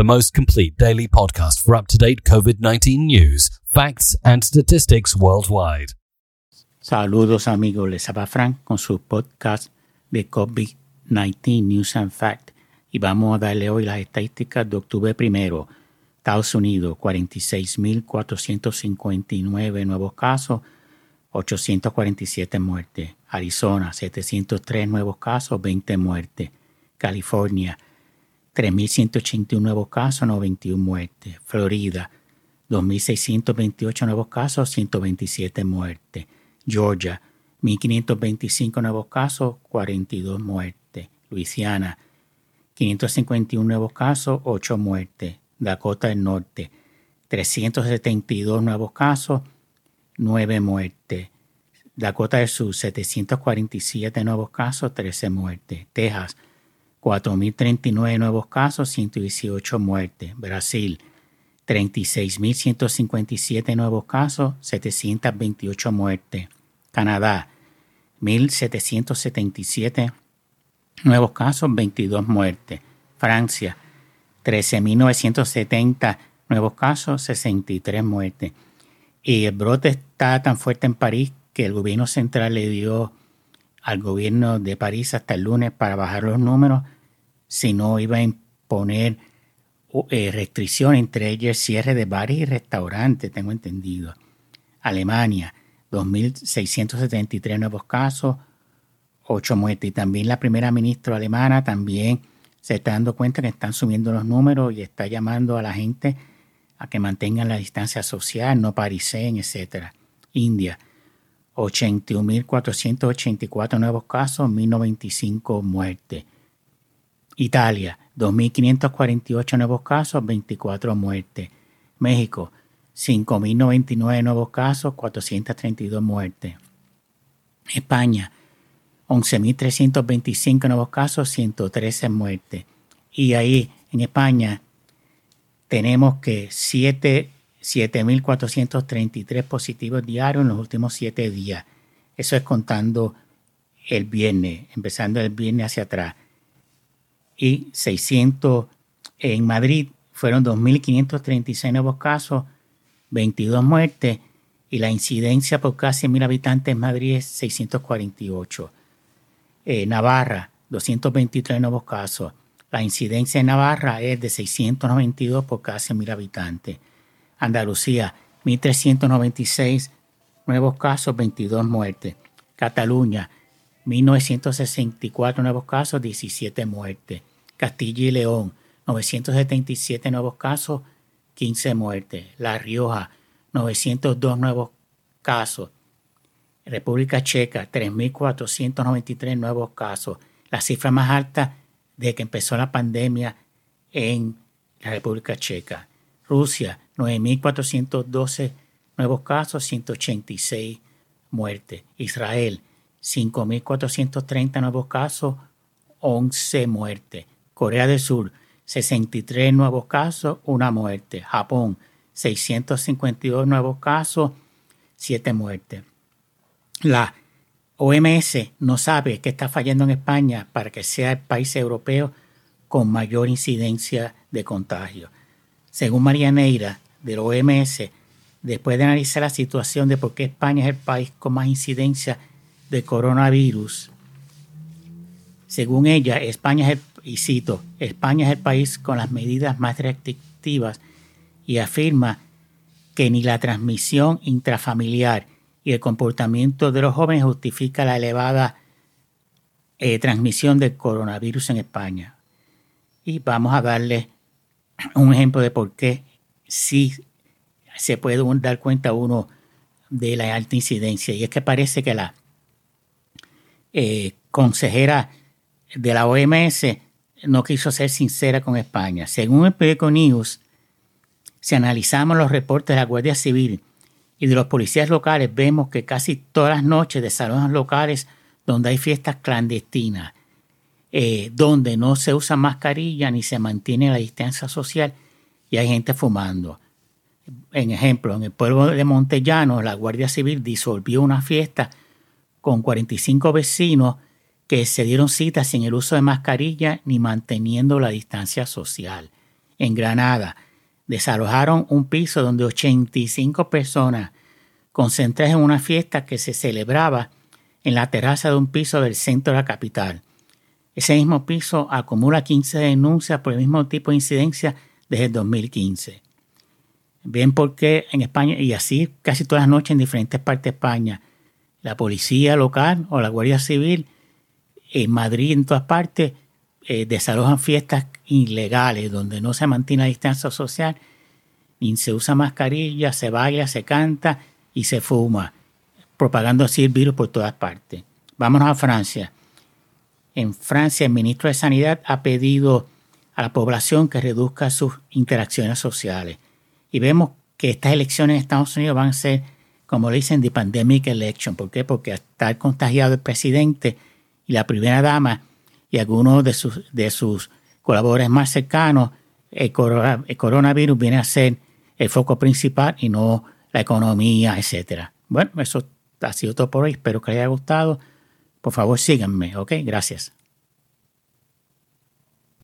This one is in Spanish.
the most complete daily podcast for up to date COVID 19 news, facts, and statistics worldwide. Saludos amigos, les habla Frank con su podcast de COVID-19 News and Fact y vamos a darle hoy las estadísticas de octubre primero. Estados Unidos, 46.459 nuevos casos, 847 muertes. Arizona, 703 nuevos casos, 20 muertes. California, 3.181 nuevos casos, 91 muertes. Florida, 2.628 nuevos casos, 127 muertes. Georgia, 1.525 nuevos casos, 42 muertes. Luisiana, 551 nuevos casos, 8 muertes. Dakota del Norte, 372 nuevos casos, 9 muertes. Dakota del Sur, 747 nuevos casos, 13 muertes. Texas, 4.039 nuevos casos, 118 muertes. Brasil, 36.157 nuevos casos, 728 muertes. Canadá, 1.777 nuevos casos, 22 muertes. Francia, 13.970 nuevos casos, 63 muertes. Y el brote está tan fuerte en París que el gobierno central le dio al gobierno de París hasta el lunes para bajar los números, si no iba a imponer eh, restricciones, entre ellas cierre de bares y restaurantes, tengo entendido. Alemania, 2.673 nuevos casos, 8 muertes. Y también la primera ministra alemana también se está dando cuenta que están subiendo los números y está llamando a la gente a que mantengan la distancia social, no parisen, etc. India, 81.484 nuevos casos, 1.095 muertes. Italia, 2.548 nuevos casos, 24 muertes. México, 5.099 nuevos casos, 432 muertes. España, 11.325 nuevos casos, 113 muertes. Y ahí, en España, tenemos que 7.433 positivos diarios en los últimos 7 días. Eso es contando el viernes, empezando el viernes hacia atrás. Y 600 en Madrid fueron 2.536 nuevos casos, 22 muertes y la incidencia por casi mil habitantes en Madrid es 648. Eh, Navarra, 223 nuevos casos. La incidencia en Navarra es de 692 por casi mil habitantes. Andalucía, 1.396 nuevos casos, 22 muertes. Cataluña, 1.964 nuevos casos, 17 muertes. Castilla y León, 977 nuevos casos, 15 muertes. La Rioja, 902 nuevos casos. República Checa, 3.493 nuevos casos. La cifra más alta de que empezó la pandemia en la República Checa. Rusia, 9.412 nuevos casos, 186 muertes. Israel, 5.430 nuevos casos, 11 muertes. Corea del Sur, 63 nuevos casos, una muerte. Japón, 652 nuevos casos, 7 muertes. La OMS no sabe qué está fallando en España para que sea el país europeo con mayor incidencia de contagio. Según María Neira, del OMS, después de analizar la situación de por qué España es el país con más incidencia de coronavirus, según ella, España es el, y cito, España es el país con las medidas más restrictivas y afirma que ni la transmisión intrafamiliar y el comportamiento de los jóvenes justifica la elevada eh, transmisión del coronavirus en España. Y vamos a darle un ejemplo de por qué sí se puede dar cuenta uno de la alta incidencia. Y es que parece que la eh, consejera de la OMS no quiso ser sincera con España. Según el periódico News, si analizamos los reportes de la Guardia Civil y de los policías locales vemos que casi todas las noches de salones locales donde hay fiestas clandestinas, eh, donde no se usa mascarilla ni se mantiene la distancia social y hay gente fumando. En ejemplo, en el pueblo de Montellano, la Guardia Civil disolvió una fiesta con 45 vecinos que se dieron cita sin el uso de mascarilla ni manteniendo la distancia social. en Granada. Desalojaron un piso donde 85 personas concentradas en una fiesta que se celebraba en la terraza de un piso del centro de la capital. Ese mismo piso acumula 15 denuncias por el mismo tipo de incidencia desde el 2015. Ven por qué en España, y así casi todas las noches en diferentes partes de España, la policía local o la Guardia Civil en Madrid, en todas partes, eh, desalojan fiestas ilegales donde no se mantiene la distancia social, ni se usa mascarilla, se baila, se canta y se fuma, propagando así el virus por todas partes. Vámonos a Francia. En Francia, el ministro de Sanidad ha pedido a la población que reduzca sus interacciones sociales. Y vemos que estas elecciones en Estados Unidos van a ser, como le dicen, de pandemic election. ¿Por qué? Porque estar contagiado el presidente y la primera dama y algunos de sus, de sus colaboradores más cercanos, el, coronavirus viene a ser el foco principal y no la economía, etcétera. Bueno, eso ha sido todo por hoy. Espero que les haya gustado. Por favor, síganme, ¿ok? Gracias.